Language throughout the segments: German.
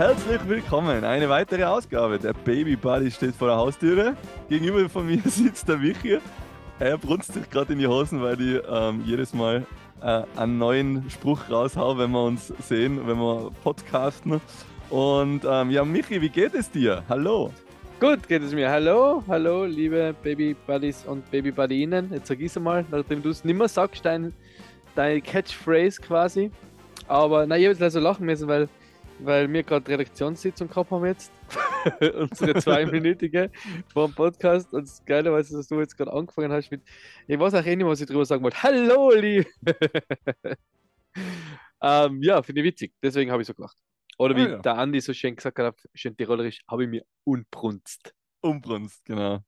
Herzlich willkommen. Eine weitere Ausgabe. Der Baby Buddy steht vor der Haustüre. Gegenüber von mir sitzt der Michi. Er brunzt sich gerade in die Hosen, weil ich ähm, jedes Mal äh, einen neuen Spruch raushau, wenn wir uns sehen, wenn wir podcasten. Und ähm, ja, Michi, wie geht es dir? Hallo. Gut geht es mir. Hallo, hallo, liebe Baby Buddies und Baby Buddinnen. Jetzt sag ich mal, nachdem du es nicht mehr sagst, dein, deine Catchphrase quasi. Aber na, ich habe jetzt also lachen müssen, weil, weil wir gerade Redaktionssitzung gehabt haben jetzt. Unsere zweiminütige vor dem Podcast. Und das Geile ist, dass du jetzt gerade angefangen hast mit. Ich weiß auch eh nicht, was ich drüber sagen wollte. Hallo, liebe. ähm, ja, finde ich witzig. Deswegen habe ich so gemacht. Oder wie Ah, ja. der Andi so schön gesagt hat, schön tirolerisch, habe ich mir unbrunst. Umbrunst, genau.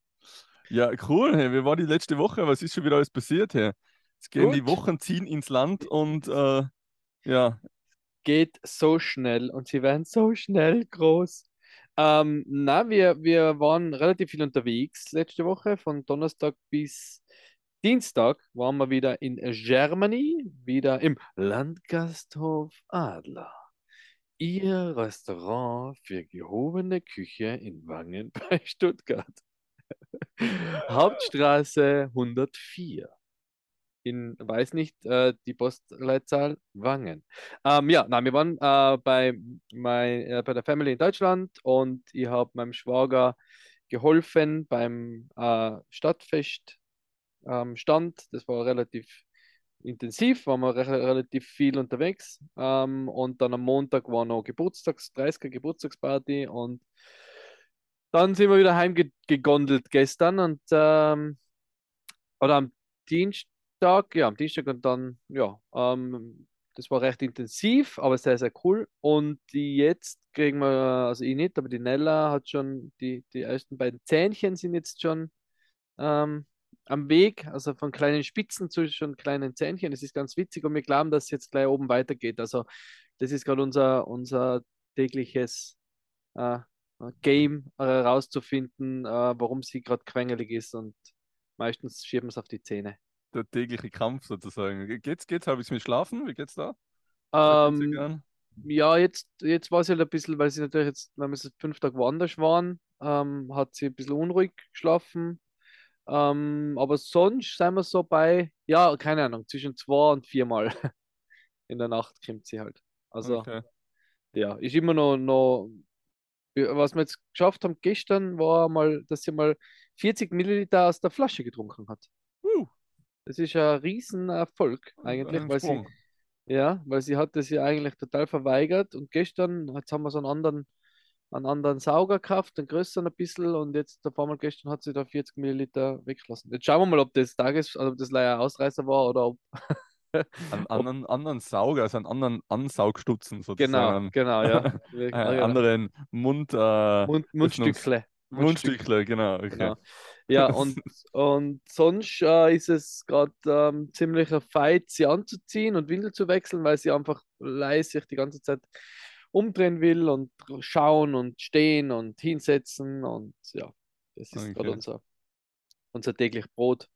Ja, cool. Hey, wie war die letzte Woche? Was ist schon wieder alles passiert? Hey? Jetzt gehen die Gut. Wochen ziehen ins Land und äh, ja, Geht so schnell und sie werden so schnell groß. Ähm, na, wir, wir waren relativ viel unterwegs letzte Woche. Von Donnerstag bis Dienstag waren wir wieder in Germany, wieder im Landgasthof Adler. Ihr Restaurant für gehobene Küche in Wangen bei Stuttgart. Hauptstraße 104. In, weiß nicht, äh, die Postleitzahl Wangen. Ähm, ja, nein, wir waren äh, bei, mein, äh, bei der Family in Deutschland und ich habe meinem Schwager geholfen beim äh, Stadtfest ähm, Stand. Das war relativ intensiv, waren wir re relativ viel unterwegs. Ähm, und dann am Montag war noch Geburtstags, 30er Geburtstagsparty und dann sind wir wieder heimgegondelt gestern und ähm, oder am Dienstag, ja, am Dienstag und dann, ja, ähm, das war recht intensiv, aber sehr, sehr cool. Und jetzt kriegen wir, also ich nicht, aber die Nella hat schon, die, die ersten beiden Zähnchen sind jetzt schon ähm, am Weg, also von kleinen Spitzen zu schon kleinen Zähnchen. Das ist ganz witzig und wir glauben, dass es jetzt gleich oben weitergeht. Also das ist gerade unser, unser tägliches äh, Game äh, herauszufinden, äh, warum sie gerade quengelig ist und meistens schieben es auf die Zähne. Der tägliche Kampf sozusagen. Geht's, geht's? Habe ich mit Schlafen? Wie geht's da? Ähm, ja, jetzt, jetzt war sie halt ein bisschen, weil sie natürlich jetzt, wenn wir jetzt fünf Tage woanders waren, ähm, hat sie ein bisschen unruhig geschlafen. Ähm, aber sonst sind wir so bei, ja, keine Ahnung, zwischen zwei und viermal in der Nacht kommt sie halt. Also, Okay. ja, ist immer noch, noch, was wir jetzt geschafft haben gestern, war mal, dass sie mal 40 Milliliter aus der Flasche getrunken hat. Das ist ein Riesenerfolg eigentlich, weil sie, ja, weil sie hat das ja eigentlich total verweigert und gestern, jetzt haben wir so einen anderen, einen anderen Sauger gekauft, einen größeren ein bisschen und jetzt auf einmal gestern hat sie da 40 Milliliter weggelassen. Jetzt schauen wir mal, ob das Tages, also ob das leider Ausreißer war oder ob, Einen ob anderen, anderen Sauger, also einen anderen Ansaugstutzen genau, sozusagen. genau, ja. Einen Ja, genau. anderen Mund, äh, Mund, Mundstückle. Mundstückle, genau. Okay. Genau. Ja, und, und sonst äh, ist es gerade ähm, ziemlicher Fight, sie anzuziehen und Windel zu wechseln, weil sie einfach leise sich die ganze Zeit umdrehen will und schauen und stehen und hinsetzen und ja, das ist gerade Okay. unser, unser täglich Brot.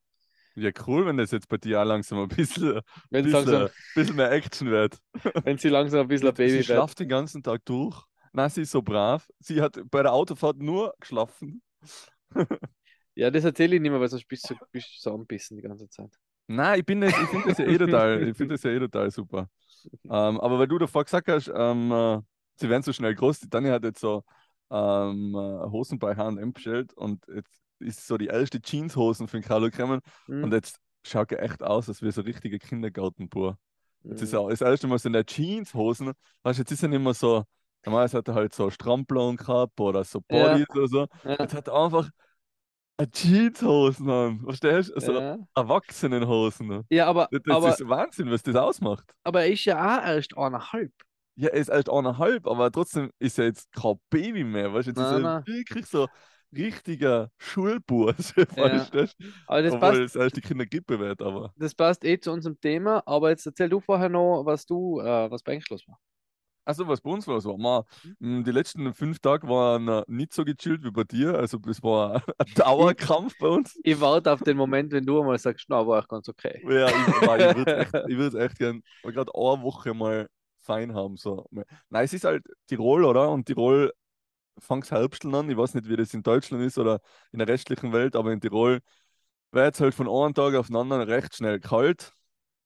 Ja, cool, wenn das jetzt bei dir auch langsam ein bisschen, Wenn, bisschen, sie langsam, bisschen mehr Action wird. wenn sie langsam ein bisschen ein Sie Baby wird. schlaft den ganzen Tag durch. Nein, sie ist so brav. Sie hat bei der Autofahrt nur geschlafen. Ja, das erzähle ich nicht mehr, weil sonst bist du, bist du so anbissen die ganze Zeit. Nein, ich bin nicht, ich finde das ja eh total, ich finde das ja eh total super. Ähm, aber weil du davor gesagt hast, ähm, äh, sie werden so schnell groß, die Tanja hat jetzt so ähm, äh, Hosen bei H&M bestellt und jetzt ist so die erste Jeanshosen für den Carlo gekommen Hm? und jetzt schaut er echt aus, als wäre so ein richtiger Kindergartenbub. Jetzt ist Hm. er das erste Mal so in der Jeanshosen, weißt du, jetzt ist er nicht mehr so, normalerweise hat er halt so Strampler gehabt oder so Ja. Bodies oder so. Ja, Jetzt hat er einfach Jeanshosen an, verstehst du? Also ja. Erwachsenenhosen. ja, aber, Das, das aber, ist Wahnsinn, was das ausmacht. aber er ist ja auch erst eineinhalb. Ja, er ist erst eineinhalb, aber trotzdem ist er jetzt kein Baby mehr. Weißt du, jetzt ist Nein, er nein. wirklich so richtiger Schulburs, Ja. weißt du? Aber das Obwohl passt, es erst die Kindergrippe wird, aber. das passt eh zu unserem Thema. Aber jetzt erzähl du vorher noch, was du, äh, was bei los war. Also, was bei uns los war, man, mh, die letzten fünf Tage waren äh, nicht so gechillt wie bei dir. Also, das war ein Dauerkampf bei uns. Ich warte auf den Moment, wenn du einmal sagst, na, war auch ganz okay. Ja, ich, war- ich würde echt, ich würd echt gern, gerade eine Woche mal fein haben. So. Nein, es ist halt Tirol, oder? Und Tirol fängt Herbsteln an. Ich weiß nicht, wie das in Deutschland ist oder in der restlichen Welt, aber in Tirol wird es halt von einem Tag auf den anderen recht schnell kalt.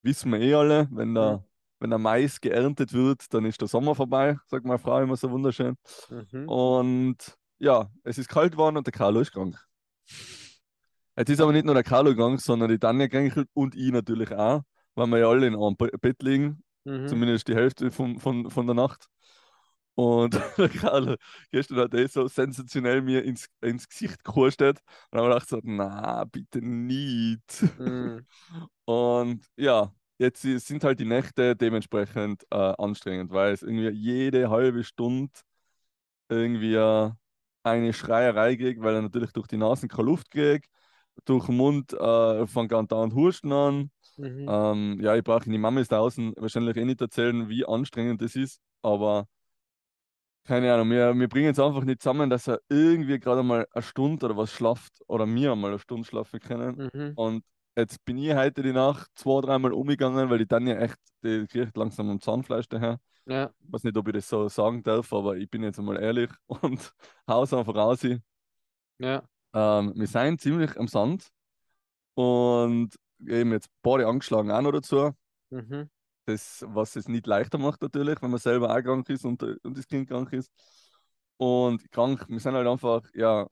Wissen wir eh alle, wenn der, Mhm. Wenn der Mais geerntet wird, dann ist der Sommer vorbei, sagt meine Frau immer so wunderschön. Mhm. Und ja, es ist kalt geworden und der Carlo ist krank. Jetzt ist aber nicht nur der Carlo krank, sondern die Tanja krank und ich natürlich auch, weil wir ja alle in einem Be- Bett liegen, Mhm. zumindest die Hälfte von, von, von der Nacht. Und der Carlo gestern hat er so sensationell mir ins, ins Gesicht gehustet und dann habe ich gedacht so, na, bitte nicht. Mhm. Und ja, jetzt sind halt die Nächte dementsprechend äh, anstrengend, weil es irgendwie jede halbe Stunde irgendwie äh, eine Schreierei kriegt, weil er natürlich durch die Nase keine Luft kriegt, durch den Mund äh, fängt an dauernd Husten an. Mhm. Ähm, ja, ich brauche die Mama ist draußen wahrscheinlich eh nicht erzählen, wie anstrengend das ist, aber keine Ahnung, wir, wir bringen es einfach nicht zusammen, dass er irgendwie gerade mal eine Stunde oder was schlaft oder wir mal eine Stunde schlafen können. Mhm. Und jetzt bin ich heute die Nacht zwei, dreimal umgegangen, weil die Tanja echt, die kriegt langsam am Zahnfleisch daher. Ja. Ich weiß nicht, ob ich das so sagen darf, aber ich bin jetzt einmal ehrlich und haus einfach raus. Ja. Ähm, wir sind ziemlich am Sand und eben jetzt beide angeschlagen auch noch dazu. Mhm. Das, was es nicht leichter macht natürlich, wenn man selber auch krank ist und, und das Kind krank ist. Und krank, wir sind halt einfach, ja,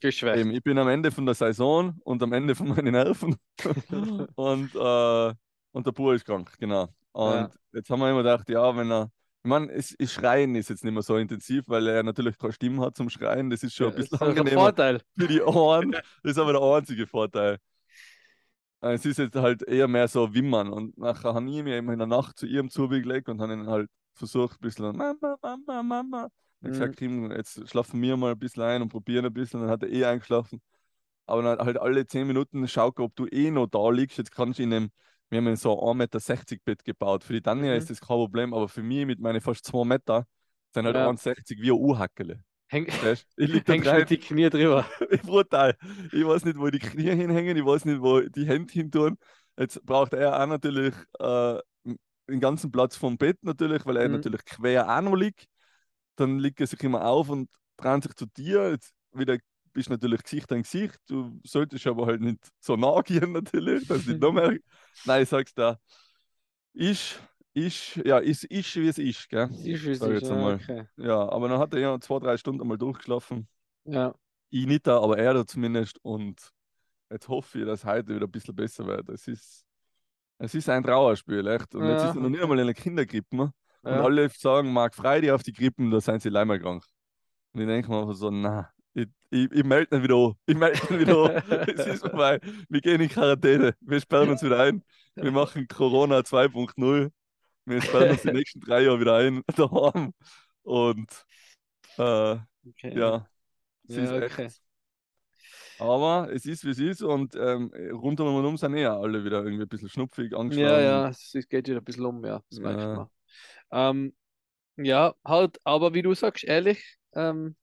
Geschwächt. eben, ich bin am Ende von der Saison und am Ende von meinen Nerven. und, äh, und der Bub ist krank, genau. Und Ja. jetzt haben wir immer gedacht, ja, wenn er, ich meine, es, es Schreien ist jetzt nicht mehr so intensiv, weil er natürlich keine Stimme hat zum Schreien. Das ist schon Ja, ein das bisschen ein angenehmer Vorteil. für die Ohren. Das ist aber der einzige Vorteil. Äh, Es ist jetzt halt eher mehr so Wimmern. Und nachher habe ich mir eben in der Nacht zu ihrem zugelegt und habe ihn halt versucht, ein bisschen Mama, Mama, Mama. Und Mhm. gesagt, Kim, jetzt schlafen wir mal ein bisschen ein und probieren ein bisschen. Dann hat er eh eingeschlafen. Aber dann halt alle 10 Minuten schau, ob du eh noch da liegst. Jetzt kannst du in einem, wir haben so ein 1,60 Meter Bett gebaut. Für die Tanja Mhm. ist das kein Problem, aber für mich mit meinen fast 2 Meter sind halt Ja. 1,60 wie ein U-Hackele. Häng? Ich lieg da mit die Knie drüber. brutal. Ich weiß nicht, wo die Knie hinhängen, ich weiß nicht, wo die Hände hin tun. Jetzt braucht er auch natürlich äh, den ganzen Platz vom Bett natürlich, weil er Mhm. natürlich quer auch noch liegt. Dann liegt er sich immer auf und dreht sich zu dir. Jetzt wieder bist du natürlich Gesicht an Gesicht. Du solltest aber halt nicht so nah gehen natürlich, dass nicht noch mehr. Nein, ich sag's da. Ist, ist, ja, ist, ist wie es ist, gell? Du, wie es ist? jetzt Ja, okay. Ja, aber dann hat er ja zwei, drei Stunden mal durchgeschlafen. Ja. Ich nicht da, aber er da zumindest. Und jetzt hoffe ich, dass heute wieder ein bisschen besser wird. Es ist, es ist ein Trauerspiel, echt. Und jetzt Ja, ist er noch nicht einmal in der Kinderkrippe. Und Ja. alle sagen, Marc, frei dich auf die Krippen, da sind sie leider krank. Und ich denke mir einfach so, na, ich, ich, ich melde ihn wieder an. Ich melde ihn wieder an. es ist vorbei. Wir gehen in Quarantäne. Wir sperren uns wieder ein. Wir machen Corona 2.0. Wir sperren uns die nächsten drei Jahre wieder ein daheim. Und äh, Okay. ja, es Ja, ist okay. echt. Aber es ist, wie es ist. Und ähm, rundum und um sind eh alle wieder irgendwie ein bisschen schnupfig, Ja, angeschlagen. ja, es es geht wieder ein bisschen um, ja, das merkt Ja. man. Ähm, ja, halt, aber wie du sagst, ehrlich, ähm,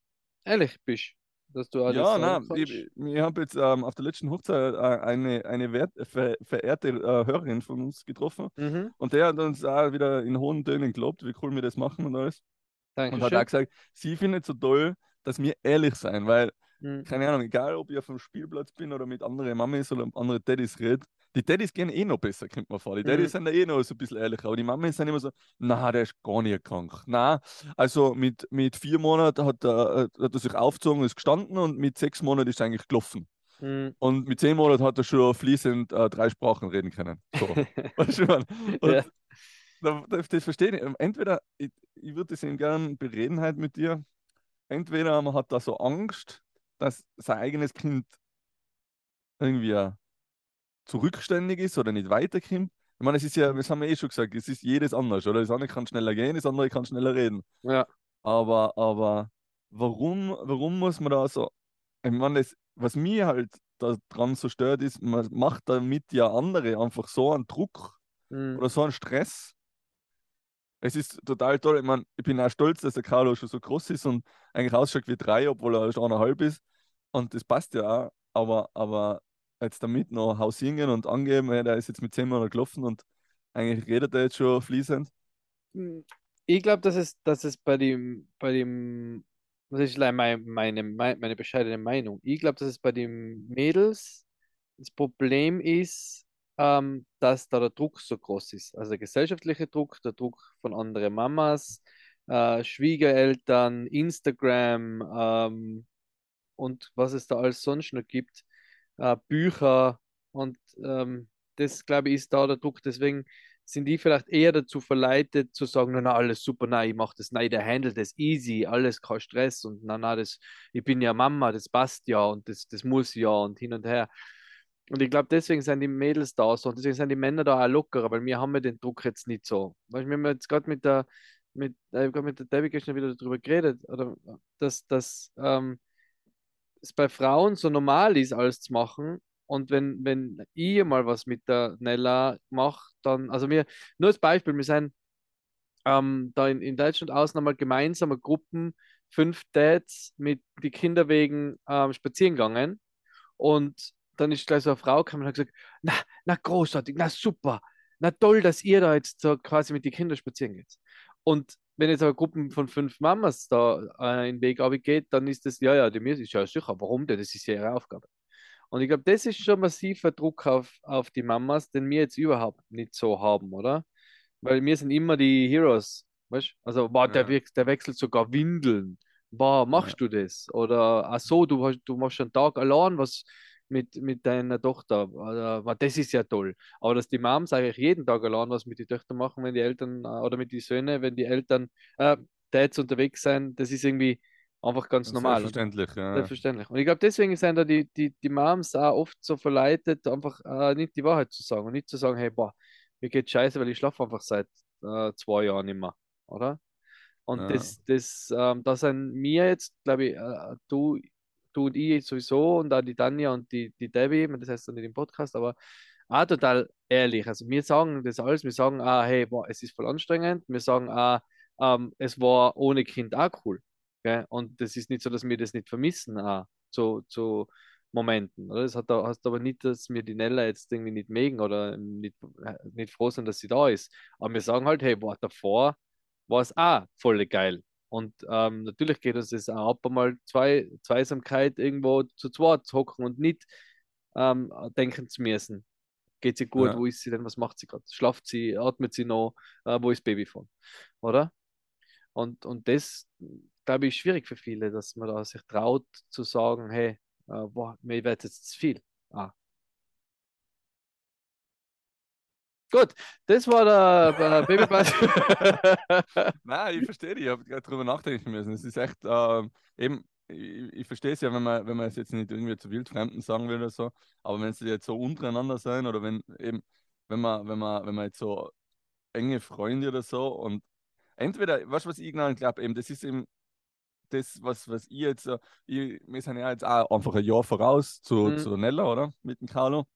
ehrlich bist, dass du alles Ja, nein, ich, ich habe jetzt ähm, auf der letzten Hochzeit äh, eine, eine wert, ver, verehrte äh, Hörerin von uns getroffen Mhm, und der hat uns auch wieder in hohen Tönen gelobt, wie cool wir das machen und alles. Und hat Dankeschön. auch gesagt, sie findet so toll, dass wir ehrlich sein, weil, Mhm. keine Ahnung, egal ob ich auf dem Spielplatz bin oder mit anderen Mamis oder anderen Daddys rede, die Daddys gehen eh noch besser, kommt man vor. Die Daddys Mhm. sind eh noch so ein bisschen ehrlicher, aber die Mamis sind immer so, na, der ist gar nicht krank. Na, also mit, mit vier Monaten hat er, hat er sich aufgezogen, ist gestanden und mit sechs Monaten ist er eigentlich gelaufen. Mhm. Und mit zehn Monaten hat er schon fließend äh, drei Sprachen reden können. So. Weißt du? Und Ja. da- das, das verstehe ich. Entweder, ich, ich würde das eben gern bereden halt mit dir. Entweder man hat da so Angst, dass sein eigenes Kind irgendwie zurückständig ist oder nicht weiterkommt. Ich meine, es ist ja, das haben wir eh schon gesagt, es ist jedes anders, oder? Das eine kann schneller gehen, das andere kann schneller reden. Ja. Aber, aber warum, warum muss man da so. Ich meine, das, was mir halt daran so stört, ist, man macht damit ja andere einfach so einen Druck Mhm. oder so einen Stress. Es ist total toll. Ich meine, ich bin auch stolz, dass der Carlo schon so groß ist und eigentlich ausschaut wie drei, obwohl er erst eineinhalb ist. Und das passt ja auch. Aber, aber jetzt damit noch hausieren und angeben, hey, der ist jetzt mit zehn Monaten gelaufen und eigentlich redet er jetzt schon fließend. ich glaube, dass es, dass es bei dem, bei dem, das ist meine, meine, meine bescheidene Meinung. Ich glaube, dass es bei den Mädels das Problem ist, ähm, dass da der Druck so groß ist. Also der gesellschaftliche Druck, der Druck von anderen Mamas, äh, Schwiegereltern, Instagram ähm, und was es da alles sonst noch gibt, äh, Bücher und ähm, das, glaube ich, ist da der Druck. Deswegen sind die vielleicht eher dazu verleitet zu sagen, na, na alles super, nein, ich mache das, nein, der handelt das easy, alles kein Stress und na, na, das, ich bin ja Mama, das passt ja und das, das muss ja und hin und her. Und ich glaube, deswegen sind die Mädels da so und deswegen sind die Männer da auch lockerer, weil wir haben ja den Druck jetzt nicht so. Du, wir haben jetzt gerade mit der, mit, äh, mit der Debbie gestern wieder darüber geredet, oder, dass, dass ähm, es bei Frauen so normal ist, alles zu machen. Und wenn, wenn ich mal was mit der Nella mache, dann, also wir, nur als Beispiel, wir sind ähm, da in, in Deutschland außen einmal gemeinsame Gruppen, fünf Dads mit die Kinder wegen ähm, spazieren gegangen. Und dann ist gleich so eine Frau gekommen und hat gesagt, na, na großartig, na super, na toll, dass ihr da jetzt so quasi mit den Kindern spazieren geht. Und wenn jetzt aber Gruppen von fünf Mamas da äh, in den Weg geht, dann ist das, ja, ja, die mir ist ja sicher, warum denn? Das ist ja ihre Aufgabe. Und ich glaube, das ist schon massiver Druck auf, auf die Mamas, den wir jetzt überhaupt nicht so haben, oder? Weil wir sind immer die Heroes, weißt Also, wow, der, ja. der wechselt sogar Windeln. Wow, machst ja. du das? Oder, ach so, du, du machst einen Tag allein, was, mit, mit deiner Tochter. Oder, das ist ja toll. Aber dass die Moms eigentlich jeden Tag allein was mit den Töchtern machen, wenn die Eltern äh, oder mit den Söhnen, wenn die Eltern äh, Dads unterwegs sind, das ist irgendwie einfach ganz normal. Selbstverständlich, ja. Selbstverständlich. Und ich glaube, deswegen sind da die, die, die Moms auch oft so verleitet, einfach äh, nicht die Wahrheit zu sagen und nicht zu sagen, hey, boah, mir geht scheiße, weil ich schlafe einfach seit äh, zwei Jahren mehr, oder? Und ja. das, das, ähm, da sind mir jetzt, glaube ich, äh, du, du und ich sowieso und auch die Tanja und die, die Debbie, das heißt dann nicht im Podcast, aber auch total ehrlich. Also wir sagen das alles, wir sagen, ah, hey, boah, es ist voll anstrengend, wir sagen, ah, ähm, es war ohne Kind auch cool. Gell? Und das ist nicht so, dass wir das nicht vermissen, ah, zu, zu Momenten. Oder? Das hat, heißt aber nicht, dass wir die Nella jetzt irgendwie nicht mögen oder nicht, nicht froh sind, dass sie da ist. Aber wir sagen halt, hey, boah, davor war es auch voll geil. Und ähm, natürlich geht uns das auch ab, einmal zwei, Zweisamkeit irgendwo zu zweit zu hocken und nicht ähm, denken zu müssen. Geht sie gut? Ja. Wo ist sie denn? Was macht sie gerade? Schlaft sie? Atmet sie noch? Äh, wo ist Baby von? Oder? Und, und das, glaube ich, ist schwierig für viele, dass man da sich traut zu sagen, hey, äh, boah, mir wird jetzt zu viel. Ah, Gut, das war der äh, Babypass. Nein, ich verstehe dich. Ich habe gerade drüber nachdenken müssen. Es ist echt, äh, eben, ich, ich verstehe es ja, wenn man, wenn man es jetzt nicht irgendwie zu Wildfremden sagen will oder so, aber wenn sie jetzt so untereinander sein oder wenn eben, wenn man, wenn man, wenn man jetzt so enge Freunde oder so und entweder, weißt du, was ich genau glaube, eben, das ist eben das, was, was ich jetzt, ich, wir sind ja jetzt auch einfach ein Jahr voraus zu, mhm. zu Nella, oder? Mit dem Carlo.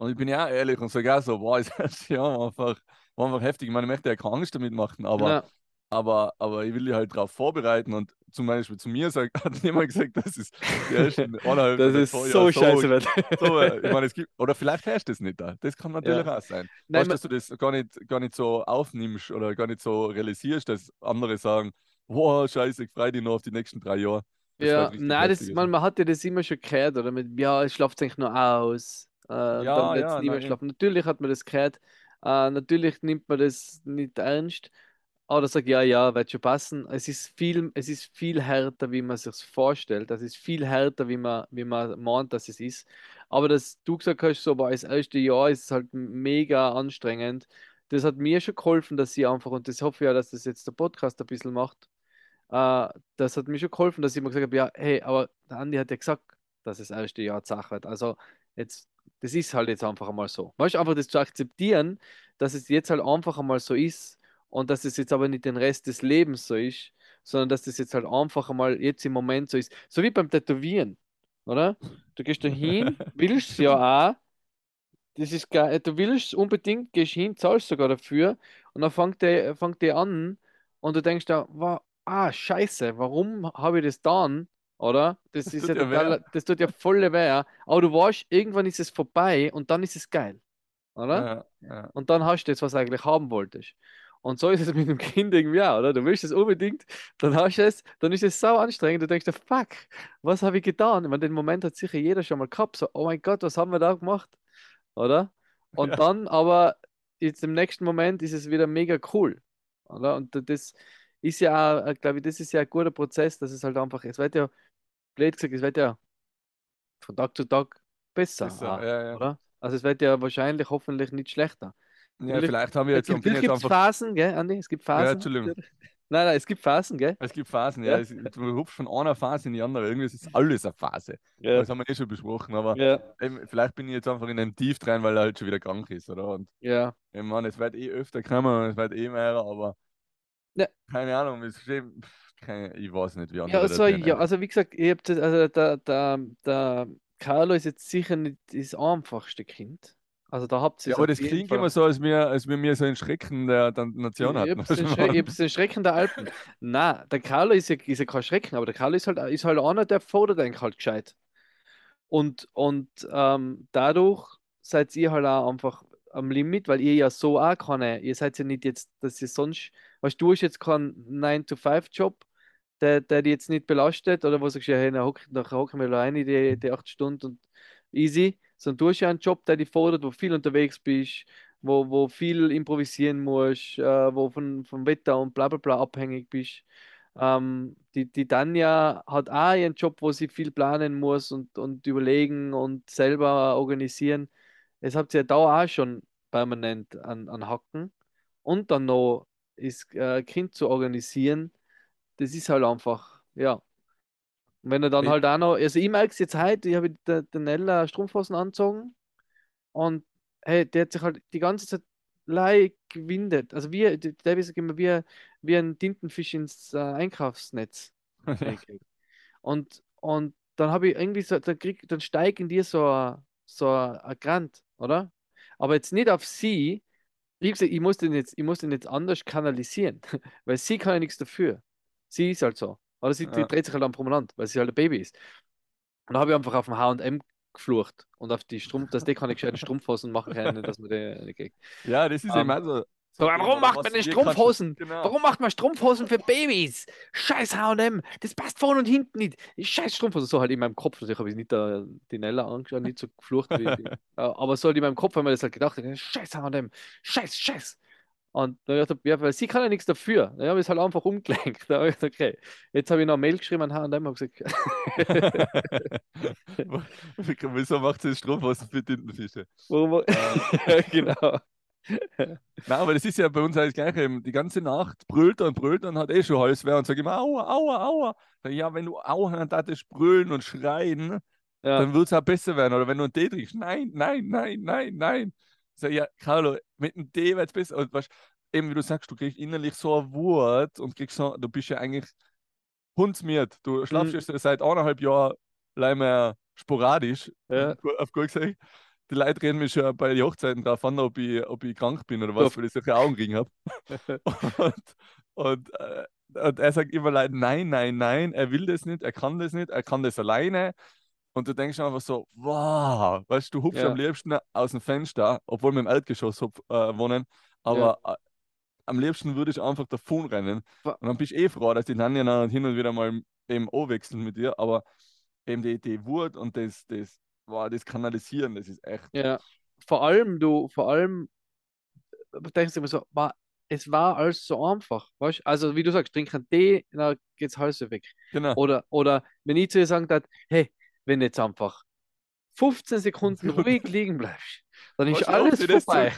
Und ich bin ja ehrlich und sage auch so, boah, ist das ja einfach, war einfach heftig. Ich meine, ich möchte ja keine Angst damit machen, aber, ja. aber, aber ich will die halt darauf vorbereiten. Und zum Beispiel zu mir sagt, hat jemand gesagt, das ist ersten anderthalb Das ist so, so scheiße. Wird. So, ich meine, es gibt, oder vielleicht herrscht das nicht da. Das kann natürlich ja. auch sein. Nein, weißt, dass du das gar nicht, gar nicht so aufnimmst oder gar nicht so realisierst, dass andere sagen, boah, scheiße, ich freue dich noch auf die nächsten drei Jahre. Das ja, nein, das, man, man hat ja das immer schon gehört, oder mit, ja, es schlaft eigentlich nur aus. Äh, ja, dann wird es ja, nie schlafen. Natürlich hat man das gehört, äh, natürlich nimmt man das nicht ernst, aber sagt, ja, ja, wird schon passen. Es ist viel, es ist viel härter, wie man sich vorstellt. Das ist viel härter, wie man, wie man meint, dass es ist. Aber dass du gesagt hast, so, aber das erste Jahr ist halt mega anstrengend. Das hat mir schon geholfen, dass sie einfach, und das hoffe ich ja, dass das jetzt der Podcast ein bisschen macht, äh, das hat mir schon geholfen, dass ich immer gesagt habe, ja, hey, aber der Andi hat ja gesagt, dass das erste Jahr Sache wird. Also jetzt das ist halt jetzt einfach einmal so. Weißt du, einfach das zu akzeptieren, dass es jetzt halt einfach einmal so ist und dass es jetzt aber nicht den Rest des Lebens so ist, sondern dass das jetzt halt einfach einmal jetzt im Moment so ist. So wie beim Tätowieren, oder? Du gehst da hin, willst ja auch, das ist geil, du willst unbedingt, gehst hin, zahlst sogar dafür und dann fängt der, fängt der an und du denkst da, wow, ah, scheiße, warum habe ich das dann? Oder? Das, das ist ja, total, das tut ja voll weh. Aber du weißt, irgendwann ist es vorbei und dann ist es geil, oder? Ja, ja. Und dann hast du das, was du eigentlich haben wolltest. Und so ist es mit dem Kind irgendwie auch, oder? Du willst es unbedingt, dann hast du es, dann ist es sau anstrengend. Du denkst dir, fuck, was habe ich getan? Ich meine, den Moment hat sicher jeder schon mal gehabt. So, oh mein Gott, was haben wir da gemacht? Oder? Und Ja. dann aber jetzt im nächsten Moment ist es wieder mega cool. Oder? Und das ist ja auch, glaube ich, das ist ja ein guter Prozess, dass es halt einfach, es wird ja, blöd gesagt, es wird ja von Tag zu Tag besser, Besser, auch, ja, ja. oder? Also es wird ja wahrscheinlich hoffentlich nicht schlechter. Ja, vielleicht haben wir jetzt, Es gibt, jetzt gibt einfach. Phasen, gell, Andi? Es gibt Phasen. Entschuldigung. Nein, nein, es gibt Phasen, gell? Es gibt Phasen, ja. Ja. Es, du hupfst von einer Phase in die andere. Irgendwie ist es alles eine Phase. Ja. Das haben wir eh schon besprochen, aber Ja, eben, vielleicht bin ich jetzt einfach in einem Tief drin, weil er halt schon wieder krank ist, oder? Und ja. ich meine, es wird eh öfter kommen, es wird eh mehr, aber Ja. keine Ahnung, es keine, ich weiß nicht, wie Ja, andere also, das sehen. ja, also wie gesagt, ich hab das, also der, der, der Carlo ist jetzt sicher nicht das einfachste Kind. Also da habt ihr Ja, aber das klingt Fall. immer so, als wir, als wir mir so einen Schrecken der, der Nation Ich hatten. ich hab's den Schrecken der Alpen. Nein, der Carlo ist ja, ist ja kein Schrecken, aber der Carlo ist halt, ist halt einer, der fordert eigentlich halt gescheit. Und, und ähm, dadurch seid ihr halt auch einfach am Limit, weil ihr ja so auch keine, ihr seid ja nicht jetzt, dass ihr sonst, weißt du, du hast jetzt keinen 9-to-5-Job, der, der dich jetzt nicht belastet, oder wo du sagst, ja, hey, dann hocken wir alleine die, die acht Stunden und easy, sondern du hast ja einen Job, der dich fordert, wo viel unterwegs bist, wo, wo viel improvisieren musst, äh, wo von, vom Wetter und bla bla bla abhängig bist. Ähm, die, die Tanja hat auch ihren Job, wo sie viel planen muss und, und überlegen und selber organisieren. Es habt ihr ja da auch schon permanent an, an Hacken. Und dann noch ist äh, Kind zu organisieren, das ist halt einfach, ja. Und wenn er dann Ey. halt auch noch, also ich merke es jetzt heute, ich habe der, der Nella Strumpfhosen angezogen und hey, der hat sich halt die ganze Zeit leicht gewindet. Also wie, der ist immer wie, wie ein Tintenfisch ins äh, Einkaufsnetz. Und, und dann habe ich irgendwie so, dann, krieg, dann steigt in dir so ein, so ein Grant, oder? Aber jetzt nicht auf sie. Ich gesagt, ich muss den jetzt, ich muss den jetzt anders kanalisieren, weil sie kann ja nichts dafür. Sie ist halt so. Oder sie Ja. dreht sich halt am Promenant, weil sie halt ein Baby ist. Und da habe ich einfach auf dem H&M geflucht und auf die Strumpf, dass die keine gescheiten Strumpfhosen machen können, dass man nicht kriegt. Ja, das ist Ähm, eben auch so. So, warum macht man denn Strumpfhosen? Genau. Warum macht man Strumpfhosen für Babys? Scheiß H&M, das passt vorne und hinten nicht. Scheiß Strumpfhosen, so halt in meinem Kopf. Natürlich habe ich nicht da die Nella angeschaut, nicht so geflucht wie die. Ja, Aber so halt in meinem Kopf haben wir das halt gedacht, scheiß H&M, scheiß, scheiß. Und dann habe ich gedacht, ja, weil sie kann ja nichts dafür. Dann habe ich es halt einfach umgelenkt. Da habe ich gedacht, okay, jetzt habe ich noch eine Mail geschrieben an H&M und gesagt, Wieso macht sie Strumpfhosen für Tintenfische? wo, wo, ja, genau. Nein, aber das ist ja bei uns alles gleich. Eben. Die ganze Nacht brüllt er und brüllt und hat eh schon Halsweh und sagt immer Aua, Aua, Aua. Ja, wenn du Aua dann darfst brüllen und schreien, Ja, dann wird es auch besser werden. Oder wenn du einen Tee trinkst, nein, nein, nein, nein, nein. Ich, ja, Carlo, mit dem Tee wird es besser. Und weißt, eben wie du sagst, du kriegst innerlich so eine Wut und kriegst so, du bist ja eigentlich hundsmiert. Du schlafst Mhm. jetzt seit eineinhalb Jahren leider sporadisch, Ja. auf gut gesagt. Die Leute reden mich schon bei den Hochzeiten drauf an, ob ich, ob ich krank bin oder was, weil ich solche Augenringe habe. und, und, äh, und er sagt immer leider nein, nein, nein, er will das nicht, er kann das nicht, er kann das alleine. Und du denkst einfach so, wow, weißt du, du hupfst Ja. am liebsten aus dem Fenster, obwohl wir im Erdgeschoss hupf- äh, wohnen, aber äh, am liebsten würde ich einfach davon rennen. Und dann bist du eh froh, dass die Tanja dann hin und wieder mal eben wechseln mit dir, aber eben die, die Wut und das, das, wow, das Kanalisieren, das ist echt. Ja, vor allem, du, vor allem äh, denkst du immer so, war, es war alles so einfach, weißt Also, wie du sagst, trink einen Tee, dann geht's Hals weg. Genau. Oder, oder wenn ich zu dir sagen darf, hey, wenn du jetzt einfach 15 Sekunden ruhig liegen bleibst, dann ist alles vorbei.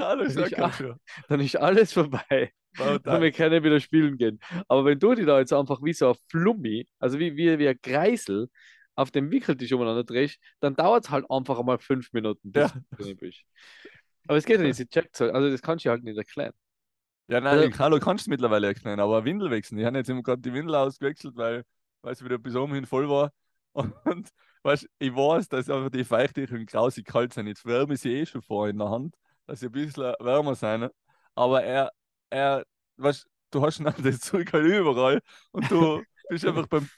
Dann ist alles vorbei. Dann wir können wieder spielen gehen. Aber wenn du dich da jetzt einfach wie so ein Flummi, also wie, wie, wie ein Kreisel, auf dem Wickeltisch umeinander drehst, dann dauert es halt einfach einmal fünf Minuten, bis Ja. du drin bist. Aber es geht ja nicht, sie checkt halt. Also das kannst du halt nicht erklären. Ja, nein, Also- Carlo kannst du mittlerweile erklären, aber Windel wechseln. Die haben jetzt eben gerade die Windel ausgewechselt, weil, weil es wieder bis oben hin voll war. Und weißt, ich weiß, dass einfach die Feuchtigkeit und grausig kalt sind. Jetzt wärme ich sie eh schon vor in der Hand, dass sie ein bisschen wärmer sein. Aber er, er, weißt, du hast noch das Zeug halt überall und du bist einfach beim,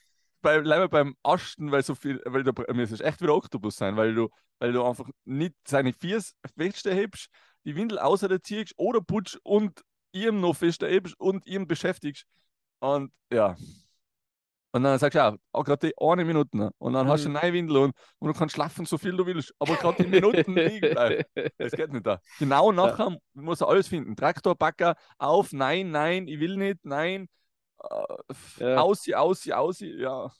bei, leider beim Asten, weil so viel, weil du müsstest echt wieder Oktopus sein, weil du, weil du einfach nicht seine Füße feststehst, die Windel außer der ziehst oder putzt und ihm noch fester ebst und ihm beschäftigst. Und ja. Und dann sagst du ja, auch gerade die eine Minute. noch. Und dann hast du Mhm. eine neue Windel und, und du kannst schlafen, so viel du willst. Aber gerade die Minuten liegen bleiben. Das geht nicht da. Genau nachher muss er alles finden. Traktorbacker auf, nein, nein, ich will nicht, nein. Äh, Ja. Aussie, aussie, aussie. Ja,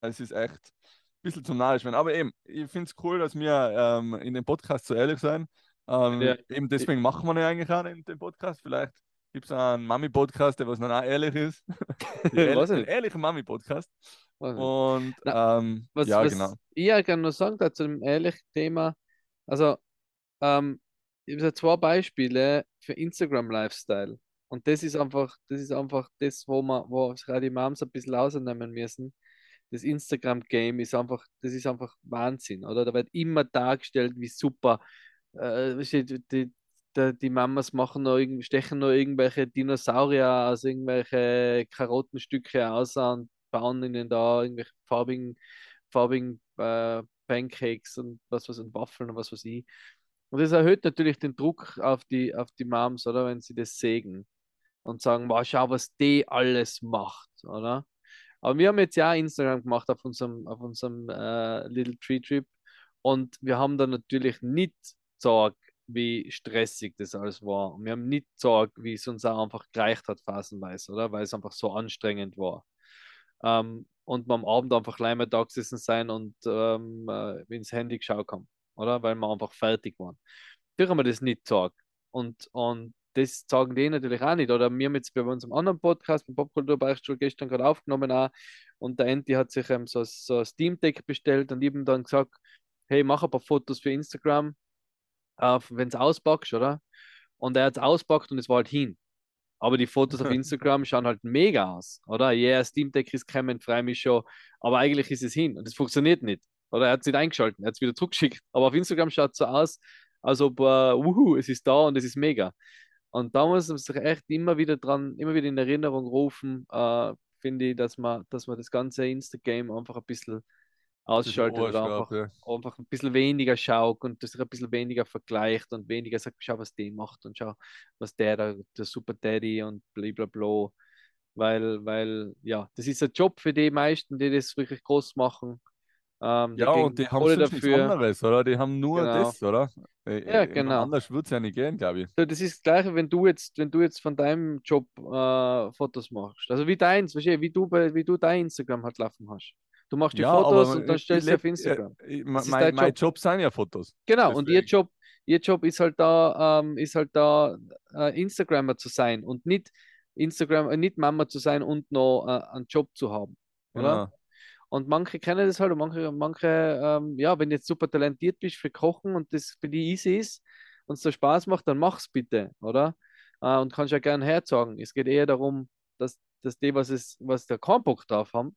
es ist echt ein bisschen zum Narrisch. Aber eben, ich finde es cool, dass wir ähm, in dem Podcast so ehrlich sein. Ähm, Ja. Eben deswegen machen wir ja eigentlich auch den, den Podcast. Vielleicht gibt es einen Mami-Podcast, der was auch ehrlich ist. Ehrlich, ehrlichen Mami-Podcast. Und ähm, Was, ja, was genau. ich ja gerne noch sagen zu dem ehrlichen Thema, also ähm, ich habe so zwei Beispiele für Instagram Lifestyle. Und das ist einfach, das ist einfach das, wo man, wo auch die Moms ein bisschen rausnehmen müssen. Das Instagram-Game ist einfach, das ist einfach Wahnsinn, oder? Da wird immer dargestellt, wie super, äh, die, die, Mamas machen noch stechen noch irgendwelche Dinosaurier aus irgendwelche Karottenstücke aus und bauen ihnen da irgendwelche farbigen, farbigen äh, Pancakes und was was und Waffeln und was weiß ich. Und das erhöht natürlich den Druck auf die, auf die Moms, oder? Wenn sie das sägen und sagen, wow, schau, was die alles macht, oder? Aber wir haben jetzt ja Instagram gemacht auf unserem, auf unserem äh, Little Tree Trip und wir haben da natürlich nicht gesagt, wie stressig das alles war. Und wir haben nicht gesagt, wie es uns auch einfach gereicht hat, phasenweise, oder? Weil es einfach so anstrengend war. Ähm, und wir am Abend einfach mal da gesessen sein und ähm, äh, ins Handy geschaut haben, oder? Weil wir einfach fertig waren. Natürlich haben wir das nicht gesagt. Und, und das sagen die natürlich auch nicht. Oder wir haben jetzt bei unserem anderen Podcast, beim Popkulturbeichtstuhl, gestern gerade aufgenommen auch. Und der Enti hat sich ähm, so, so ein Steam Deck bestellt und ihm dann gesagt, hey, mach ein paar Fotos für Instagram, wenn es auspackst, oder? Und er hat es auspackt und es war halt hin. Aber die Fotos auf Instagram schauen halt mega aus, oder? Ja, yeah, Steam Deck ist gekommen, freue mich schon. Aber eigentlich ist es hin und es funktioniert nicht. Oder er hat es nicht eingeschaltet, er hat es wieder zurückgeschickt. Aber auf Instagram schaut es so aus, als ob, äh, wuhu, es ist da und es ist mega. Und da muss man sich echt immer wieder dran, immer wieder in Erinnerung rufen, äh, finde ich, dass man, dass man das ganze Insta-Game einfach ein bisschen ausschaltet oder einfach, ja. einfach ein bisschen weniger schaut und das sich ein bisschen weniger vergleicht und weniger sagt, schau, was der macht und schau, was der da, der Super Daddy und blablabla. Weil, weil, ja, das ist ein Job für die meisten, die das wirklich groß machen. Ähm, Ja, und die haben sonst nichts dafür. anderes, oder? Die haben nur Genau. das, oder? Äh, Ja, äh, genau. Anders würde es ja nicht gehen, glaube ich. So, Das ist das Gleiche, wenn du jetzt, wenn du jetzt von deinem Job äh, Fotos machst. Also wie deins, du, wie du, bei, wie du dein Instagram halt laufen hast. Du machst die Ja, Fotos und dann stellst du sie auf leb- Instagram. äh, mein, mein Job. Job sind ja Fotos. Genau, und ihr deswegen. Job, ihr Job ist halt da, ähm, ist halt da, äh, Instagrammer zu sein und nicht Instagram, äh, nicht Mama zu sein und noch äh, einen Job zu haben. Oder? Genau. Und manche kennen das halt und manche, manche ähm, ja, wenn du jetzt super talentiert bist für Kochen und das für die easy ist und es dir Spaß macht, dann mach's bitte, oder? Äh, und kannst ja gern herzagen. Es geht eher darum, dass, dass die, was, es, was der keinen Bock drauf haben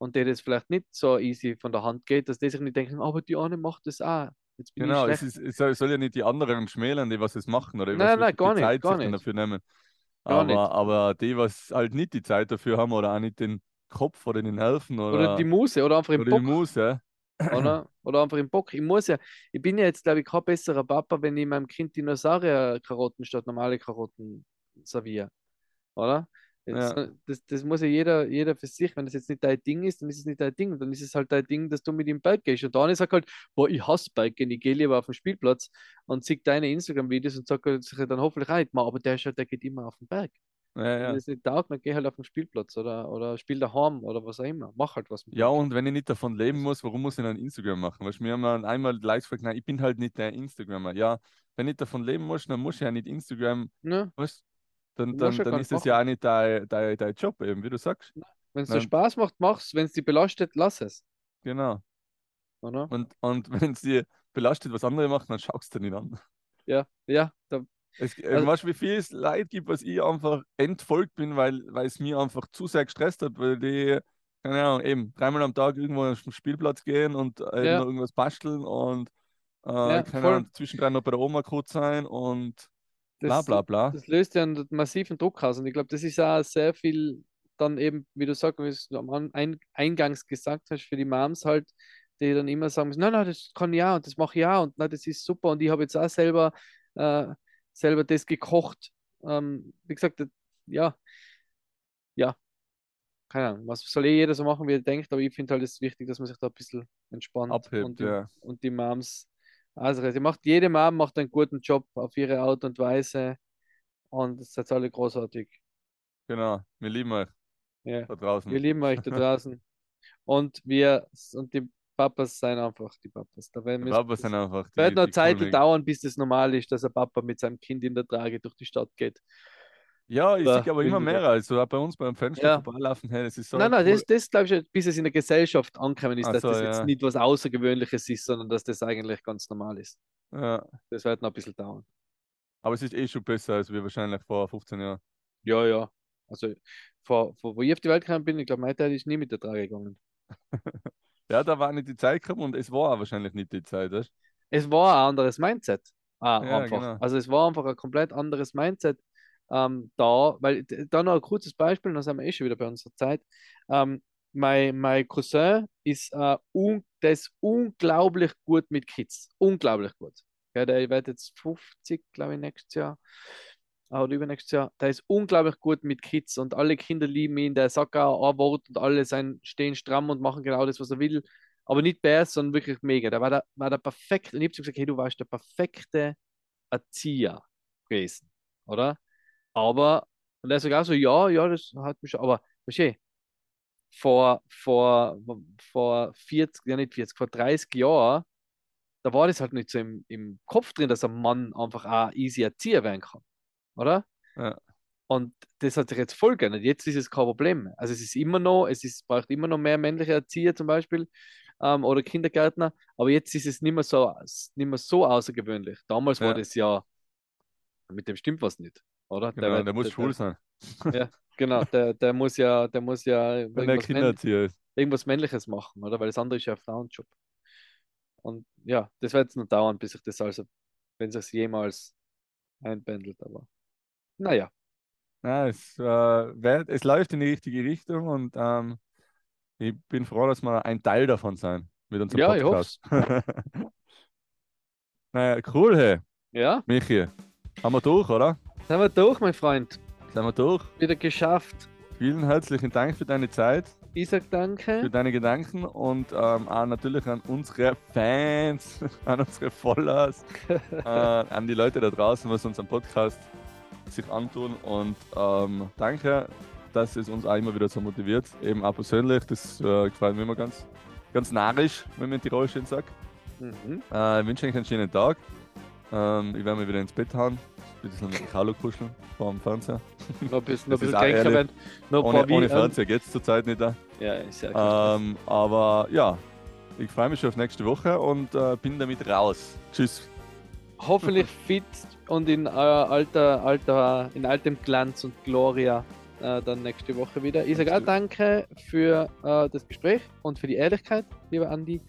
und die das vielleicht nicht so easy von der Hand geht, dass die sich nicht denken, aber die eine macht das auch. Jetzt bin Genau, ich es, ist, es soll, ja nicht die anderen schmälern, die was es machen oder die Nein, was nein, gar die nicht, Zeit gar nicht. dafür nehmen. Gar Aber, nicht. aber die, was halt nicht die Zeit dafür haben oder auch nicht den Kopf oder den Helfen oder, Oder die Muse oder einfach im oder die Bock. Muße. oder? Oder einfach im Bock. Ich muss ja, ich bin ja jetzt, glaube ich, kein besserer Papa, wenn ich meinem Kind Dinosaurier-Karotten statt normale Karotten serviere. Oder? Jetzt, Ja. das, das muss ja jeder, jeder für sich. Wenn das jetzt nicht dein Ding ist, dann ist es nicht dein Ding. Dann ist es halt dein Ding, dass du mit ihm Bike gehst. Und der eine sagt halt, boah, ich hasse Biken, ich gehe lieber auf den Spielplatz und sehe deine Instagram-Videos und sagt halt sich dann hoffentlich "Ma, aber der, ist halt, der geht immer auf den Berg. Ja, Wenn ja. es nicht taugt, dann geh halt auf den Spielplatz oder, oder spiel daheim oder was auch immer. Mach halt was mit Ja, und wenn ich nicht davon leben muss, warum muss ich dann Instagram machen? Weißt, du, mir haben dann einmal Likes gefragt, nein, ich bin halt nicht der Instagrammer. Ja, wenn ich davon leben muss, dann muss ich ja nicht Instagram, Ne? weißt dann, dann, dann ist das ja auch nicht dein, dein, dein Job, eben, wie du sagst. Wenn es dir. Spaß macht, mach's. Wenn es dich belastet, lass es. Genau. Oder? Und, und wenn es dir belastet, was andere machen, dann schaust du nicht an. Ja, ja. Da, Es, äh, Also- weißt du, wie viel es Leid gibt, was ich einfach entfolgt bin, weil, weil es mir einfach zu sehr gestresst hat, weil die, keine Ahnung, eben dreimal am Tag irgendwo auf den Spielplatz gehen und äh, Ja. irgendwas basteln und äh, Ja, keine voll. Ahnung, zwischendrin noch bei der Oma kurz sein und das, bla bla. das löst ja einen massiven Druck aus. Und ich glaube, das ist auch sehr viel dann eben, wie du sagst, wie du am An- Ein Eingangs gesagt hast, für die Moms halt, die dann immer sagen müssen, nein, nein, das kann ich ja und das mache ich ja und nein, das ist super und ich habe jetzt auch selber, äh, selber das gekocht Ähm, wie gesagt, ja, ja, keine Ahnung, was soll eh jeder so machen, wie er denkt, aber ich finde halt es ist wichtig, dass man sich da ein bisschen entspannt Abhebt, und die, ja. und die Moms, also sie macht, jede Mom macht einen guten Job auf ihre Art und Weise und es sind alle großartig. Genau, wir lieben euch Ja. da draußen. Wir lieben euch da draußen. Und wir und die Papas sind einfach die Papas. Da werden Papas sind einfach die, wird noch Zeit dauern, bis das normal ist, dass ein Papa mit seinem Kind in der Trage durch die Stadt geht. Ja, ich sehe aber immer mehr. Also auch bei uns beim Fenster Ja. vorbeilaufen, hey, das ist so nein, nein, cool. das, das glaube ich, bis es in der Gesellschaft angekommen ist, Ach dass so, das jetzt ja. nicht was Außergewöhnliches ist, sondern dass das eigentlich ganz normal ist. Ja, Das wird noch ein bisschen dauern. aber es ist eh schon besser als wir wahrscheinlich vor 15 Jahren. Ja, ja. Also, vor, vor, wo ich auf die Welt gekommen bin, ich glaube, mein Teil ist nie mit der Trage gegangen. Ja, da war nicht die Zeit gekommen und es war auch wahrscheinlich nicht die Zeit, weißt? Es war ein anderes Mindset. Ah, Ja, einfach. genau. Also es war einfach ein komplett anderes Mindset ähm, da, weil da noch ein kurzes Beispiel, dann sind wir eh schon wieder bei unserer Zeit. Ähm, mein, mein Cousin ist, äh, un, der ist unglaublich gut mit Kids. Unglaublich gut. Ja, der wird jetzt 50, glaube ich, nächstes Jahr. Ah, Oder übernächstes Jahr. Der ist unglaublich gut mit Kids und alle Kinder lieben ihn. Der sagt auch ein Wort und alle sein, stehen stramm und machen genau das, was er will. Aber nicht Bärs, sondern wirklich mega. Der war der, war der perfekte. Und ich habe gesagt, hey, du warst der perfekte Erzieher gewesen, oder? Aber, und er sagt auch so, ja, ja, das hat mich schon, aber, verstehe, vor, vor, vor 40, ja nicht 40, vor 30 Jahren, da war das halt nicht so im, im Kopf drin, dass ein Mann einfach auch easy Erzieher werden kann, oder? Ja. Und das hat sich jetzt voll geändert. Jetzt ist es kein Problem. Also es ist immer noch, es ist, braucht immer noch mehr männliche Erzieher zum Beispiel ähm, oder Kindergärtner, aber jetzt ist es nicht mehr so, nicht mehr so außergewöhnlich. Damals war Ja. das ja, mit dem stimmt was nicht, oder? Genau, wird- der muss schwul sein, Ja, genau, der, der muss ja, der muss ja wenn er irgendwas, männ Kindererzieher ist. irgendwas Männliches machen, oder? Weil das andere ist ja ein Frauenjob. Und ja, das wird jetzt noch dauern, bis sich das also, wenn sich jemals einpendelt, aber naja. Ja, es, äh, wer- es läuft in die richtige Richtung und ähm, ich bin froh, dass wir ein Teil davon sein mit unserem Ja, ich Podcast. naja, cool, hey, Ja, Michi. Haben wir durch, oder? Sind wir durch, mein Freund. Sind wir durch? Wieder geschafft. Vielen herzlichen Dank für deine Zeit, Ich sag danke. für deine Gedanken und ähm, auch natürlich an unsere Fans, an unsere Followers, äh, an die Leute da draußen, was unseren Podcast sich antun und ähm, danke, dass es uns auch immer wieder so motiviert, eben auch persönlich, das äh, gefällt mir immer ganz, ganz narrisch, wenn man in Tirol schön sagt. Mhm. Äh, ich wünsche euch einen schönen Tag. Ähm, ich werde mich wieder ins Bett hauen, ein bisschen mit Hallo kuscheln vor dem Fernseher. Noch ein bisschen, noch ein bisschen kränker werden. Ohne, ohne ähm, Fernseher geht es zurzeit nicht. Da. Ja, ist ja klar. Ähm, aber ja, ich freue mich schon auf nächste Woche und äh, bin damit raus. Tschüss. Hoffentlich fit und in äh, alter, alter, in altem Glanz und Gloria äh, dann nächste Woche wieder. Ich sage auch danke für äh, das Gespräch und für die Ehrlichkeit, lieber Andi.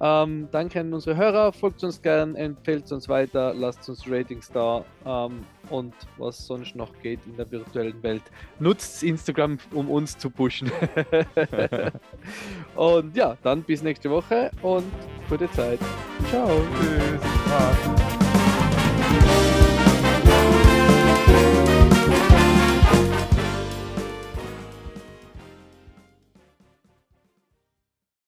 Ähm, danke an unsere Hörer, folgt uns gern, empfehlt uns weiter, lasst uns Ratings da ähm, und was sonst noch geht in der virtuellen Welt. Nutzt Instagram, um uns zu pushen. und ja, dann bis nächste Woche und gute Zeit. Ciao. Tschüss.